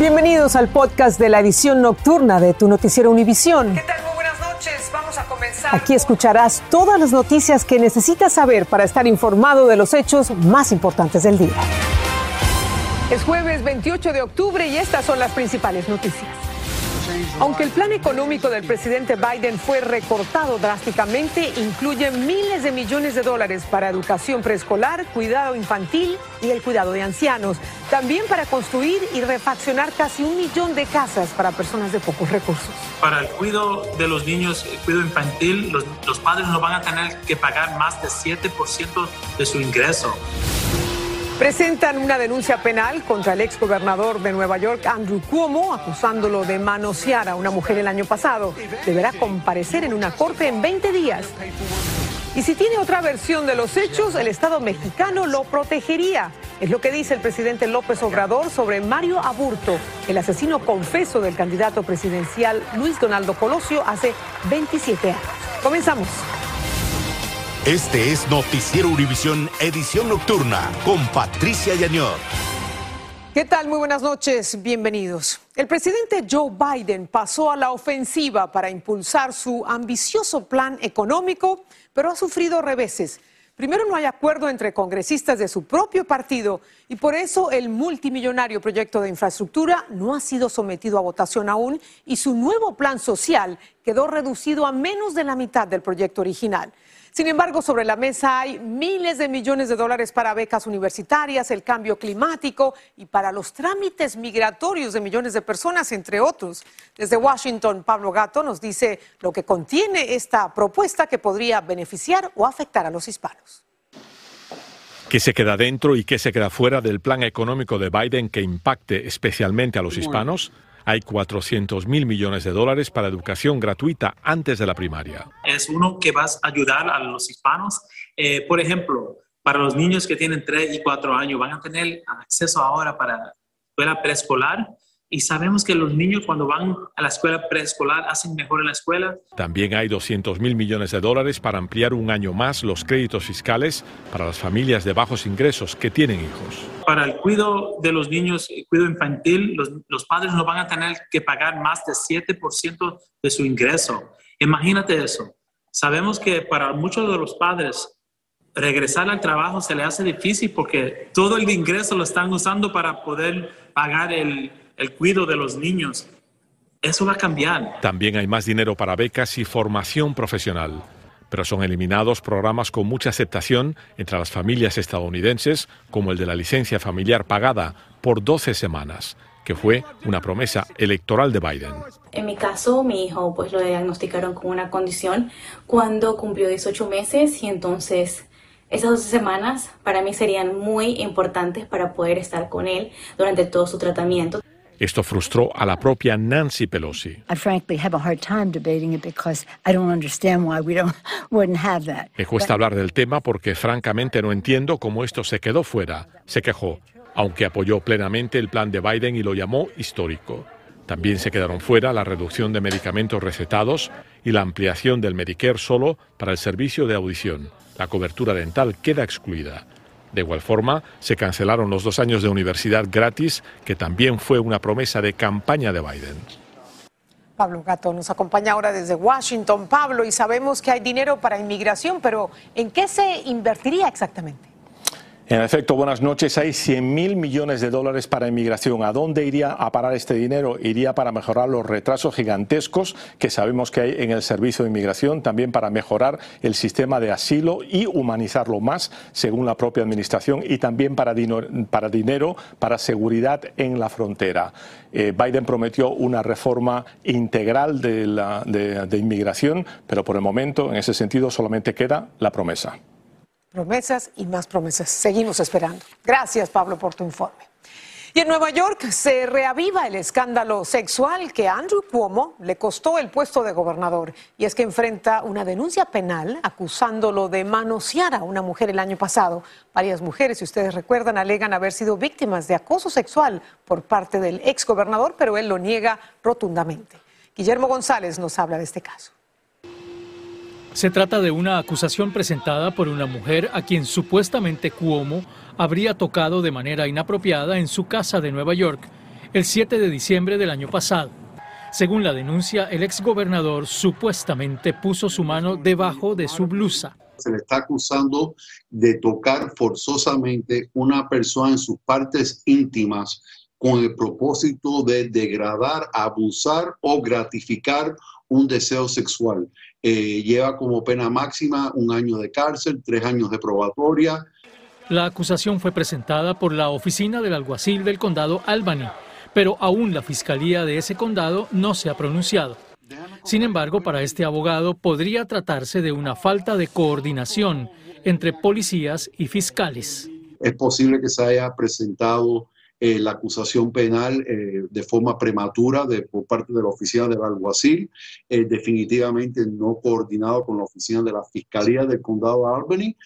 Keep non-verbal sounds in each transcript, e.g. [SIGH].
Bienvenidos al podcast de la edición nocturna de tu noticiero Univisión. ¿Qué tal? Muy buenas noches. Vamos a comenzar. Aquí escucharás todas las noticias que necesitas saber para estar informado de los hechos más importantes del día. Es jueves 28 de octubre y estas son las principales noticias. Aunque el plan económico del presidente Biden fue recortado drásticamente, incluye miles de millones de dólares para educación preescolar, cuidado infantil y el cuidado de ancianos. También para construir y refaccionar casi un millón de casas para personas de pocos recursos. Para el cuidado de los niños, el cuidado infantil, los, los padres no van a tener que pagar más de 7% de su ingreso. Presentan una denuncia penal contra el exgobernador de Nueva York, Andrew Cuomo, acusándolo de manosear a una mujer el año pasado. Deberá comparecer en una corte en 20 días. Y si tiene otra versión de los hechos, el Estado mexicano lo protegería. Es lo que dice el presidente López Obrador sobre Mario Aburto, el asesino confeso del candidato presidencial Luis Donaldo Colosio hace 27 años. Comenzamos. Este es Noticiero Univisión Edición Nocturna con Patricia Yañor. ¿Qué tal? Muy buenas noches, bienvenidos. El presidente Joe Biden pasó a la ofensiva para impulsar su ambicioso plan económico, pero ha sufrido reveses. Primero, no hay acuerdo entre congresistas de su propio partido y por eso el multimillonario proyecto de infraestructura no ha sido sometido a votación aún y su nuevo plan social quedó reducido a menos de la mitad del proyecto original. Sin embargo, sobre la mesa hay miles de millones de dólares para becas universitarias, el cambio climático y para los trámites migratorios de millones de personas, entre otros. Desde Washington, Pablo Gato nos dice lo que contiene esta propuesta que podría beneficiar o afectar a los hispanos. ¿Qué se queda dentro y qué se queda fuera del plan económico de Biden que impacte especialmente a los hispanos? Hay 400 mil millones de dólares para educación gratuita antes de la primaria. Es uno que va a ayudar a los hispanos. Eh, por ejemplo, para los niños que tienen 3 y 4 años, van a tener acceso ahora para escuela preescolar. Y sabemos que los niños cuando van a la escuela preescolar hacen mejor en la escuela. También hay 200 mil millones de dólares para ampliar un año más los créditos fiscales para las familias de bajos ingresos que tienen hijos. Para el cuidado de los niños, el cuidado infantil, los, los padres no van a tener que pagar más de 7% de su ingreso. Imagínate eso. Sabemos que para muchos de los padres regresar al trabajo se le hace difícil porque todo el ingreso lo están usando para poder pagar el, el cuidado de los niños. Eso va a cambiar. También hay más dinero para becas y formación profesional, pero son eliminados programas con mucha aceptación entre las familias estadounidenses, como el de la licencia familiar pagada por 12 semanas que fue una promesa electoral de Biden. En mi caso, mi hijo pues lo diagnosticaron con una condición cuando cumplió 18 meses y entonces esas 12 semanas para mí serían muy importantes para poder estar con él durante todo su tratamiento. Esto frustró a la propia Nancy Pelosi. [LAUGHS] Me cuesta hablar del tema porque francamente no entiendo cómo esto se quedó fuera, se quejó, aunque apoyó plenamente el plan de Biden y lo llamó histórico. También se quedaron fuera la reducción de medicamentos recetados y la ampliación del Medicare solo para el servicio de audición. La cobertura dental queda excluida. De igual forma, se cancelaron los dos años de universidad gratis, que también fue una promesa de campaña de Biden. Pablo Gato nos acompaña ahora desde Washington. Pablo, y sabemos que hay dinero para inmigración, pero ¿en qué se invertiría exactamente? En efecto, buenas noches. Hay 100 mil millones de dólares para inmigración. ¿A dónde iría a parar este dinero? Iría para mejorar los retrasos gigantescos que sabemos que hay en el servicio de inmigración, también para mejorar el sistema de asilo y humanizarlo más, según la propia administración, y también para, para dinero para seguridad en la frontera. Eh, Biden prometió una reforma integral de, la, de inmigración, pero por el momento, en ese sentido, solamente queda la promesa. Promesas y más promesas. Seguimos esperando. Gracias, Pablo, por tu informe. Y en Nueva York se reaviva el escándalo sexual que Andrew Cuomo le costó el puesto de gobernador. Y es que enfrenta una denuncia penal acusándolo de manosear a una mujer el año pasado. Varias mujeres, si ustedes recuerdan, alegan haber sido víctimas de acoso sexual por parte del exgobernador, pero él lo niega rotundamente. Guillermo González nos habla de este caso. Se trata de una acusación presentada por una mujer a quien supuestamente Cuomo habría tocado de manera inapropiada en su casa de Nueva York. el 7 de diciembre del año pasado. Según la denuncia, el exgobernador supuestamente puso su mano debajo de su blusa. Se le está acusando de tocar forzosamente una persona en sus partes íntimas con el propósito de degradar, abusar o gratificar un deseo sexual. Eh, lleva como pena máxima un año de cárcel, tres años de probatoria. La acusación fue presentada por la oficina del alguacil del condado Albany pero aún la fiscalía de ese condado no se ha pronunciado. Sin embargo, para este abogado podría tratarse de una falta de coordinación entre policías y fiscales. Es posible que se haya presentado eh, la acusación penal eh, de forma prematura de, por parte de la oficina del alguacil, eh, definitivamente no coordinado con la oficina de la Fiscalía del Condado de Albany.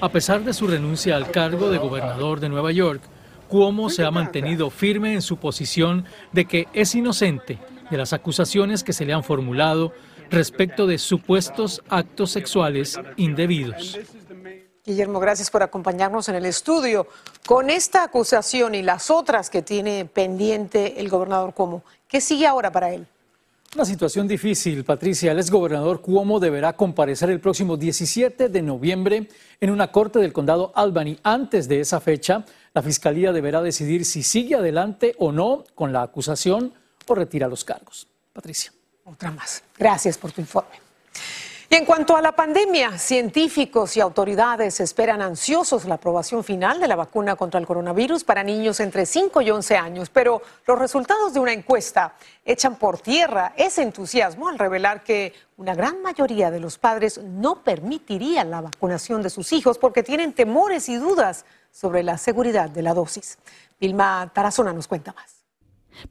A pesar de su renuncia al cargo de gobernador de Nueva York, Cuomo se ha mantenido firme en su posición de que es inocente de las acusaciones que se le han formulado respecto de supuestos actos sexuales indebidos. Guillermo, gracias por acompañarnos en el estudio. Con esta acusación y las otras que tiene pendiente el gobernador Cuomo, ¿qué sigue ahora para él? Una situación difícil, Patricia. El exgobernador Cuomo deberá comparecer el próximo 17 de noviembre en una corte del condado Albany. Antes de esa fecha, la fiscalía deberá decidir si sigue adelante o no con la acusación o retira los cargos. Patricia. Otra más. Gracias por tu informe. Y en cuanto a la pandemia, científicos y autoridades esperan ansiosos la aprobación final de la vacuna contra el coronavirus para niños entre 5 y 11 años, pero los resultados de una encuesta echan por tierra ese entusiasmo al revelar que una gran mayoría de los padres no permitirían la vacunación de sus hijos porque tienen temores y dudas sobre la seguridad de la dosis. Vilma Tarazona nos cuenta más.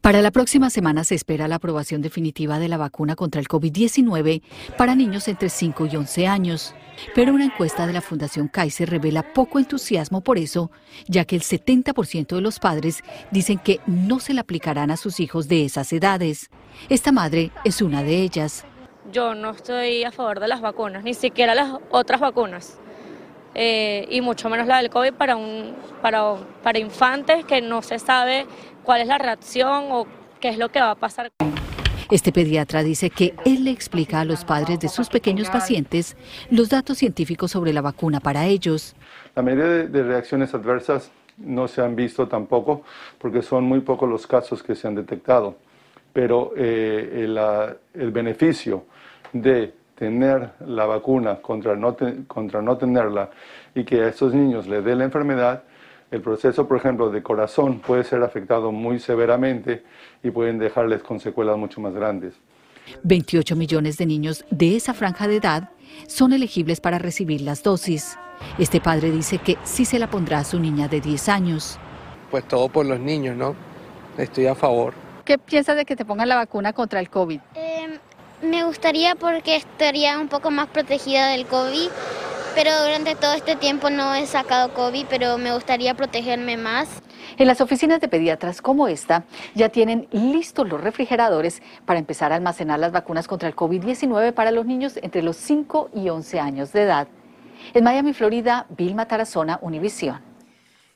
Para la próxima semana se espera la aprobación definitiva de la vacuna contra el COVID-19 para niños entre 5 y 11 años. Pero una encuesta de la Fundación Kaiser revela poco entusiasmo por eso, ya que el 70% de los padres dicen que no se la aplicarán a sus hijos de esas edades. Esta madre es una de ellas. Yo no estoy a favor de las vacunas, ni siquiera las otras vacunas. Eh, y mucho menos la del COVID para, un, para, para infantes que no se sabe cuál es la reacción o qué es lo que va a pasar. Este pediatra dice que él le explica a los padres de sus pequeños pacientes los datos científicos sobre la vacuna para ellos. La mayoría de reacciones adversas no se han visto tampoco porque son muy pocos los casos que se han detectado, pero eh, el, el beneficio de tener la vacuna contra no, contra no tenerla y que a estos niños les dé la enfermedad, el proceso, por ejemplo, de corazón puede ser afectado muy severamente y pueden dejarles con secuelas mucho más grandes. 28 millones de niños de esa franja de edad son elegibles para recibir las dosis. Este padre dice que sí se la pondrá a su niña de 10 años. Pues todo por los niños, ¿no? Estoy a favor. ¿Qué piensas de que te pongan la vacuna contra el COVID? Eh, me gustaría porque estaría un poco más protegida del COVID, pero durante todo este tiempo no he sacado COVID, pero me gustaría protegerme más. En las oficinas de pediatras como esta ya tienen listos los refrigeradores para empezar a almacenar las vacunas contra el COVID-19 para los niños entre los 5 y 11 años de edad. En Miami, Florida, Vilma Tarazona, Univisión.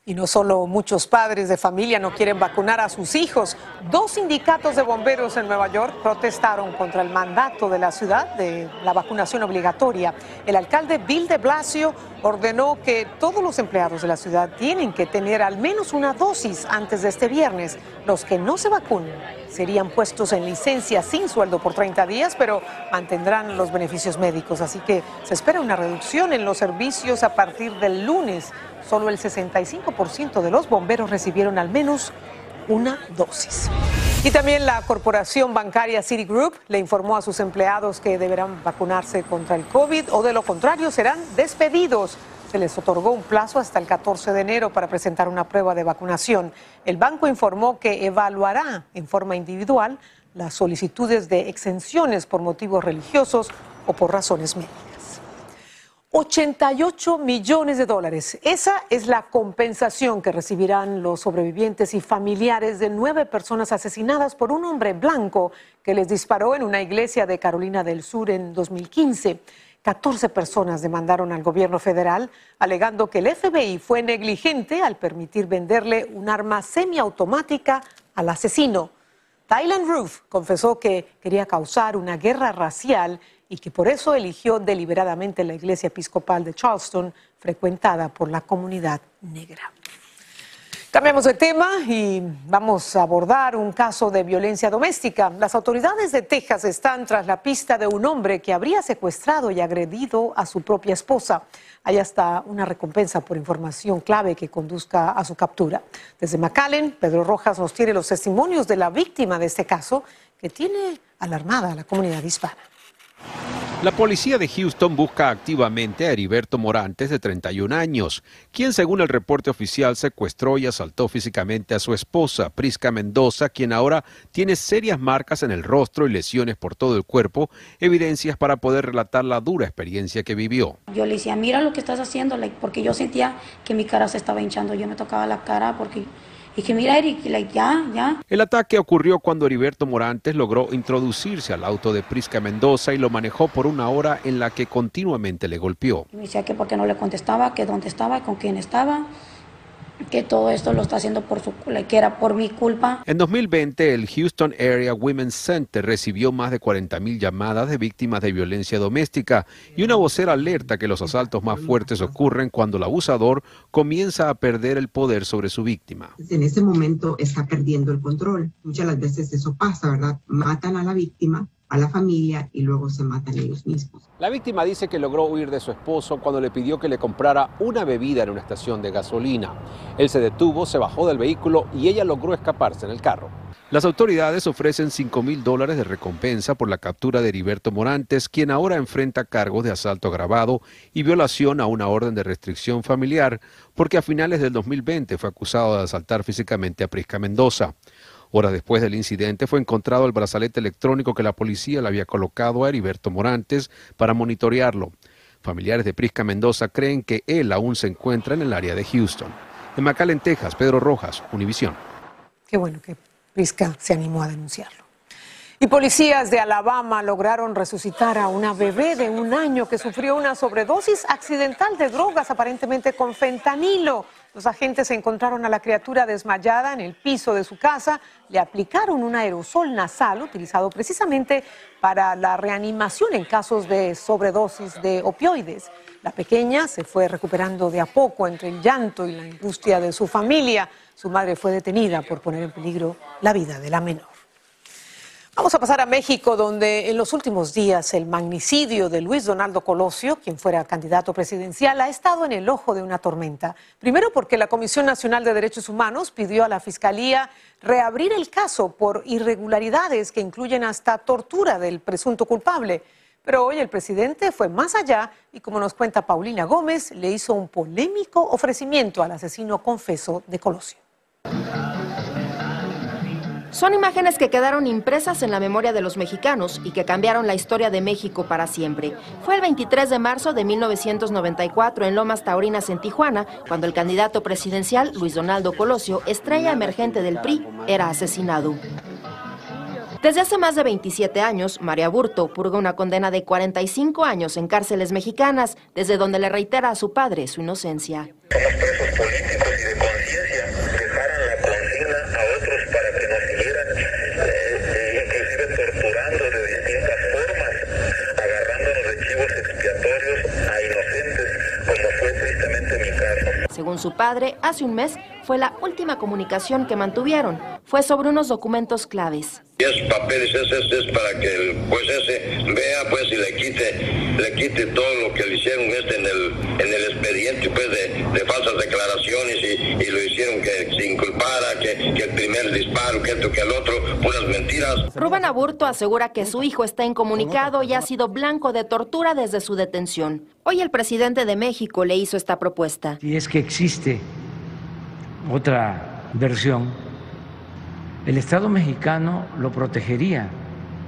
Y no solo muchos padres de familia no quieren vacunar a sus hijos. Dos sindicatos de bomberos en Nueva York protestaron contra el mandato de la ciudad de la vacunación obligatoria. El alcalde Bill de Blasio ordenó que todos los empleados de la ciudad tienen que tener al menos una dosis antes de este viernes. Los que no se vacunen serían puestos en licencia sin sueldo por 30 días, pero mantendrán los beneficios médicos. Así que se espera una reducción en los servicios a partir del lunes solo el 65% de los bomberos recibieron al menos una dosis. Y también la corporación bancaria Citigroup le informó a sus empleados que deberán vacunarse contra el COVID o de lo contrario serán despedidos. Se les otorgó un plazo hasta el 14 de enero para presentar una prueba de vacunación. El banco informó que evaluará en forma individual las solicitudes de exenciones por motivos religiosos o por razones médicas. 88 millones de dólares. Esa es la compensación que recibirán los sobrevivientes y familiares de nueve personas asesinadas por un hombre blanco que les disparó en una iglesia de Carolina del Sur en 2015. 14 personas demandaron al gobierno federal alegando que el FBI fue negligente al permitir venderle un arma semiautomática al asesino. Tylan Roof confesó que quería causar una guerra racial y que por eso eligió deliberadamente la iglesia episcopal de Charleston, frecuentada por la comunidad negra. Cambiamos de tema y vamos a abordar un caso de violencia doméstica. Las autoridades de Texas están tras la pista de un hombre que habría secuestrado y agredido a su propia esposa. Hay hasta una recompensa por información clave que conduzca a su captura. Desde McAllen, Pedro Rojas nos tiene los testimonios de la víctima de este caso que tiene alarmada a la comunidad hispana. La policía de Houston busca activamente a Heriberto Morantes, de 31 años, quien según el reporte oficial secuestró y asaltó físicamente a su esposa, Prisca Mendoza, quien ahora tiene serias marcas en el rostro y lesiones por todo el cuerpo, evidencias para poder relatar la dura experiencia que vivió. Yo le decía, mira lo que estás haciendo, porque yo sentía que mi cara se estaba hinchando, yo me tocaba la cara porque y que mira, Eric, ya, ya. El ataque ocurrió cuando Heriberto Morantes logró introducirse al auto de Prisca Mendoza y lo manejó por una hora en la que continuamente le golpeó. Me decía que porque no le contestaba, que dónde estaba, con quién estaba que todo esto lo está haciendo por su que era por mi culpa. En 2020, el Houston Area Women's Center recibió más de 40.000 llamadas de víctimas de violencia doméstica y una vocera alerta que los asaltos más fuertes ocurren cuando el abusador comienza a perder el poder sobre su víctima. En ese momento está perdiendo el control. Muchas las veces eso pasa, ¿verdad? Matan a la víctima a la familia y luego se matan ellos mismos. La víctima dice que logró huir de su esposo cuando le pidió que le comprara una bebida en una estación de gasolina. Él se detuvo, se bajó del vehículo y ella logró escaparse en el carro. Las autoridades ofrecen 5 mil dólares de recompensa por la captura de Heriberto Morantes, quien ahora enfrenta cargos de asalto agravado y violación a una orden de restricción familiar, porque a finales del 2020 fue acusado de asaltar físicamente a Prisca Mendoza. Horas después del incidente fue encontrado el brazalete electrónico que la policía le había colocado a Heriberto Morantes para monitorearlo. Familiares de Prisca Mendoza creen que él aún se encuentra en el área de Houston. En McAllen, Texas, Pedro Rojas, Univisión. Qué bueno que Prisca se animó a denunciarlo. Y policías de Alabama lograron resucitar a una bebé de un año que sufrió una sobredosis accidental de drogas, aparentemente con fentanilo. Los agentes encontraron a la criatura desmayada en el piso de su casa, le aplicaron un aerosol nasal utilizado precisamente para la reanimación en casos de sobredosis de opioides. La pequeña se fue recuperando de a poco entre el llanto y la angustia de su familia. Su madre fue detenida por poner en peligro la vida de la menor. Vamos a pasar a México, donde en los últimos días el magnicidio de Luis Donaldo Colosio, quien fuera candidato presidencial, ha estado en el ojo de una tormenta. Primero porque la Comisión Nacional de Derechos Humanos pidió a la Fiscalía reabrir el caso por irregularidades que incluyen hasta tortura del presunto culpable. Pero hoy el presidente fue más allá y, como nos cuenta Paulina Gómez, le hizo un polémico ofrecimiento al asesino confeso de Colosio. Son imágenes que quedaron impresas en la memoria de los mexicanos y que cambiaron la historia de México para siempre. Fue el 23 de marzo de 1994 en Lomas Taurinas, en Tijuana, cuando el candidato presidencial Luis Donaldo Colosio, estrella emergente del PRI, era asesinado. Desde hace más de 27 años, María Burto purga una condena de 45 años en cárceles mexicanas, desde donde le reitera a su padre su inocencia. Su padre, hace un mes fue la última comunicación que mantuvieron. Fue sobre unos documentos claves. Esos papeles ese es para que el juez ese vea pues y le quite, le quite todo lo que le hicieron este en el, en el expediente pues de, falsas declaraciones y, lo hicieron que inculpara, que, que, el primer disparo, que esto, que el otro, puras mentiras. Rubén Aburto asegura que su hijo está incomunicado y ha sido blanco de tortura desde su detención. Hoy el presidente de México le hizo esta propuesta. Si es que existe otra versión, el Estado mexicano lo protegería.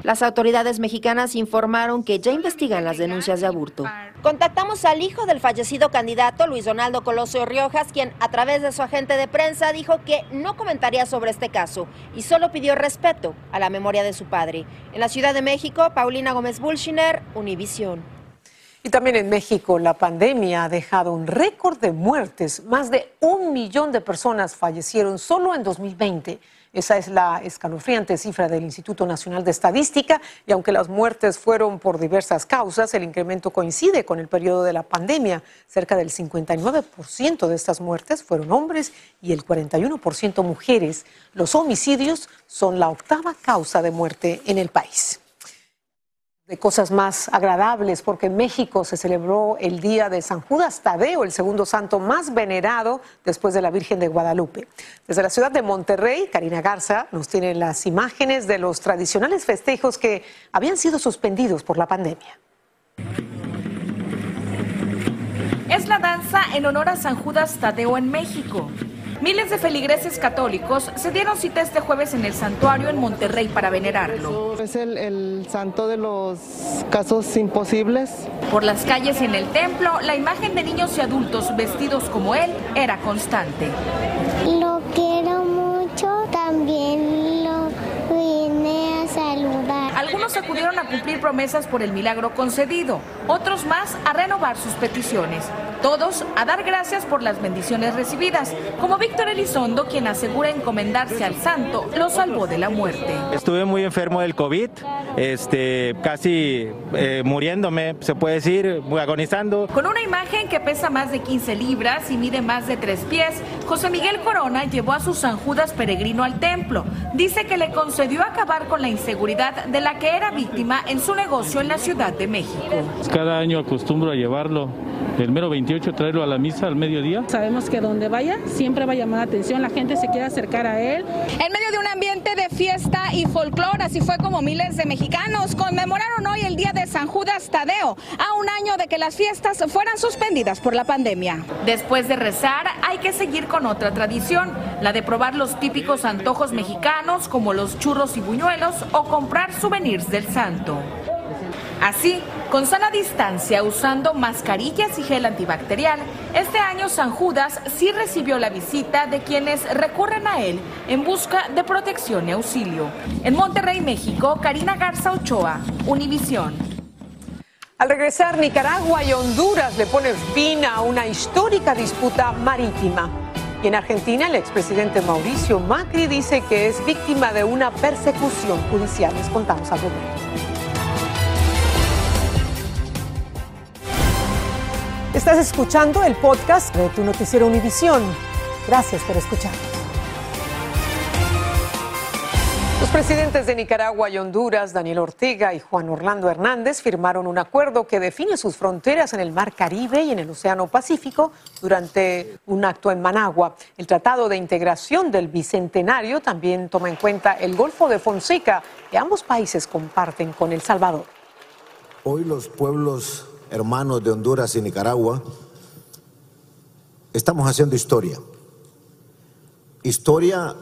Las autoridades mexicanas informaron que ya investigan las denuncias de aborto. Contactamos al hijo del fallecido candidato, Luis Donaldo Colosio Riojas, quien a través de su agente de prensa dijo que no comentaría sobre este caso y solo pidió respeto a la memoria de su padre. En la Ciudad de México, Paulina Gómez Bulshiner, Univisión. Y también en México la pandemia ha dejado un récord de muertes. Más de un millón de personas fallecieron solo en 2020. Esa es la escalofriante cifra del Instituto Nacional de Estadística y aunque las muertes fueron por diversas causas, el incremento coincide con el periodo de la pandemia. Cerca del 59% de estas muertes fueron hombres y el 41% mujeres. Los homicidios son la octava causa de muerte en el país de cosas más agradables, porque en México se celebró el día de San Judas Tadeo, el segundo santo más venerado después de la Virgen de Guadalupe. Desde la ciudad de Monterrey, Karina Garza nos tiene las imágenes de los tradicionales festejos que habían sido suspendidos por la pandemia. Es la danza en honor a San Judas Tadeo en México. Miles de feligreses católicos se dieron cita este jueves en el santuario en Monterrey para venerarlo. Es el, santo de los casos imposibles. Por las calles en el templo, la imagen de niños y adultos vestidos como él era constante. Lo quiero mucho, también lo vine a saludar. Algunos acudieron a cumplir promesas por el milagro concedido, otros más a renovar sus peticiones todos a dar gracias por las bendiciones recibidas, como Víctor Elizondo, quien asegura encomendarse al santo, lo salvó de la muerte. Estuve muy enfermo del COVID, este, casi eh, muriéndome, se puede decir, muy agonizando. Con una imagen que pesa más de 15 libras y mide más de 3 pies, José Miguel Corona llevó a su San Judas peregrino al templo. Dice que le concedió acabar con la inseguridad de la que era víctima en su negocio en la Ciudad de México. Cada año acostumbro a llevarlo el mero 28 traerlo a la misa al mediodía. Sabemos que donde vaya siempre va a llamar la atención, la gente se quiere acercar a él. En medio de un ambiente de fiesta y folclore, así fue como miles de mexicanos conmemoraron hoy el día de San Judas Tadeo, a un año de que las fiestas fueran suspendidas por la pandemia. Después de rezar, hay que seguir con otra tradición, la de probar los típicos antojos mexicanos como los churros y buñuelos o comprar souvenirs del santo. Así, con sana distancia, usando mascarillas y gel antibacterial, este año San Judas sí recibió la visita de quienes recurren a él en busca de protección y auxilio. En Monterrey, México, Karina Garza Ochoa, Univisión. Al regresar, Nicaragua y Honduras le ponen fin a una histórica disputa marítima. Y en Argentina, el expresidente Mauricio Macri dice que es víctima de una persecución judicial. Les contamos algo de Estás escuchando el podcast de tu noticiero Univisión. Gracias por escucharnos. Los presidentes de Nicaragua y Honduras, Daniel Ortega y Juan Orlando Hernández, firmaron un acuerdo que define sus fronteras en el Mar Caribe y en el Océano Pacífico durante un acto en Managua. El Tratado de Integración del Bicentenario también toma en cuenta el Golfo de Fonseca, que ambos países comparten con El Salvador. Hoy los pueblos hermanos de Honduras y Nicaragua, estamos haciendo historia. Historia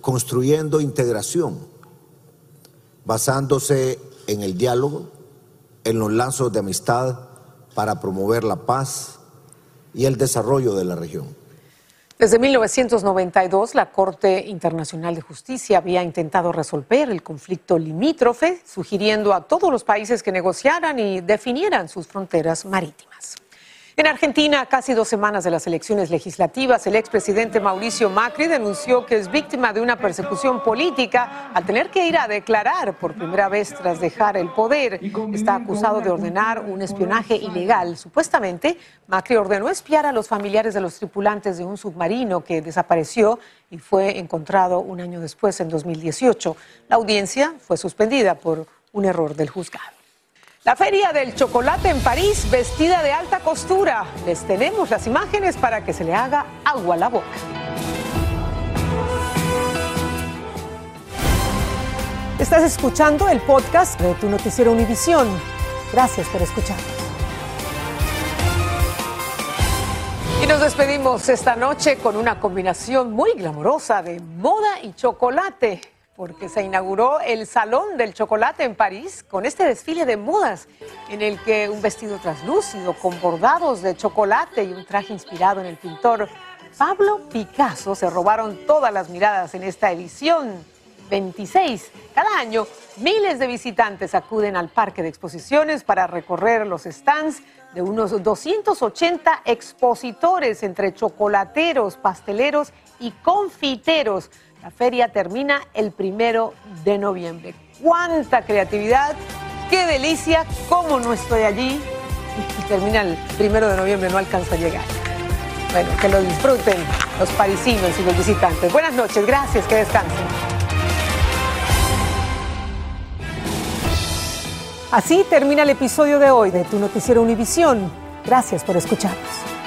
construyendo integración, basándose en el diálogo, en los lazos de amistad para promover la paz y el desarrollo de la región. Desde 1992, la Corte Internacional de Justicia había intentado resolver el conflicto limítrofe, sugiriendo a todos los países que negociaran y definieran sus fronteras marítimas. En Argentina, casi dos semanas de las elecciones legislativas, el expresidente Mauricio Macri denunció que es víctima de una persecución política al tener que ir a declarar por primera vez tras dejar el poder. Está acusado de ordenar un espionaje ilegal. Supuestamente, Macri ordenó espiar a los familiares de los tripulantes de un submarino que desapareció y fue encontrado un año después, en 2018. La audiencia fue suspendida por un error del juzgado. La Feria del Chocolate en París, vestida de alta costura. Les tenemos las imágenes para que se le haga agua a la boca. Estás escuchando el podcast de tu noticiero Univisión. Gracias por escucharnos. Y nos despedimos esta noche con una combinación muy glamorosa de moda y chocolate porque se inauguró el Salón del Chocolate en París con este desfile de modas en el que un vestido translúcido con bordados de chocolate y un traje inspirado en el pintor Pablo Picasso se robaron todas las miradas en esta edición 26. Cada año, miles de visitantes acuden al parque de exposiciones para recorrer los stands de unos 280 expositores entre chocolateros, pasteleros y confiteros. La feria termina el primero de noviembre. ¡Cuánta creatividad! ¡Qué delicia! ¿Cómo no estoy allí? Y termina el primero de noviembre, no alcanza a llegar. Bueno, que lo disfruten los parisinos y los visitantes. Buenas noches, gracias, que descansen. Así termina el episodio de hoy de Tu Noticiero Univisión. Gracias por escucharnos.